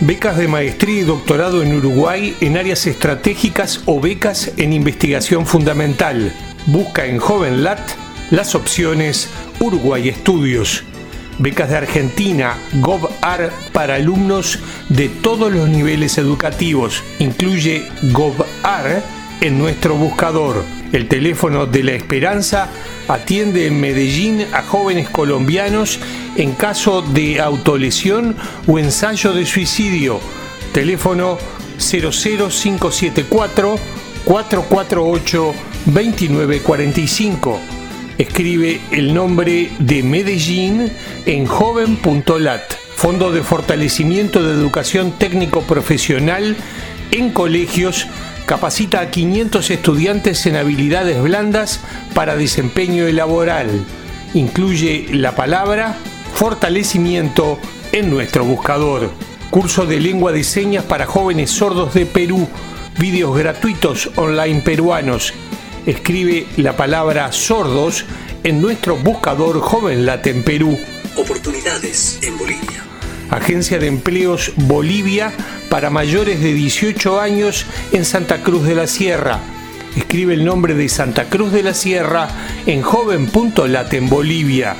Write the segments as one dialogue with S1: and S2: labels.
S1: Becas de maestría y doctorado en Uruguay en áreas estratégicas o becas en investigación fundamental. Busca en JovenLat las opciones Uruguay Estudios becas de Argentina, GovAR para alumnos de todos los niveles educativos. Incluye GovAR en nuestro buscador. El teléfono de la esperanza atiende en Medellín a jóvenes colombianos en caso de autolesión o ensayo de suicidio. Teléfono 00574 448 2945 escribe el nombre de Medellín en joven.lat, Fondo de Fortalecimiento de Educación Técnico Profesional en colegios, capacita a 500 estudiantes en habilidades blandas para desempeño laboral. Incluye la palabra fortalecimiento en nuestro buscador. Curso de lengua de señas para jóvenes sordos de Perú. Vídeos gratuitos online peruanos escribe la palabra sordos en nuestro buscador Joven en Perú.
S2: Oportunidades en Bolivia.
S1: Agencia de Empleos Bolivia para mayores de 18 años en Santa Cruz de la Sierra. Escribe el nombre de Santa Cruz de la Sierra en joven.lat en Bolivia.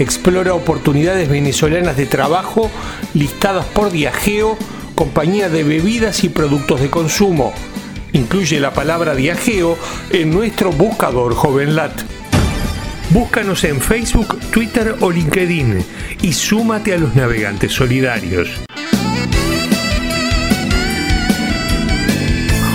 S1: Explora oportunidades venezolanas de trabajo listadas por Diageo, compañía de bebidas y productos de consumo incluye la palabra viajeo en nuestro buscador JovenLat. Búscanos en Facebook, Twitter o LinkedIn y súmate a los navegantes solidarios.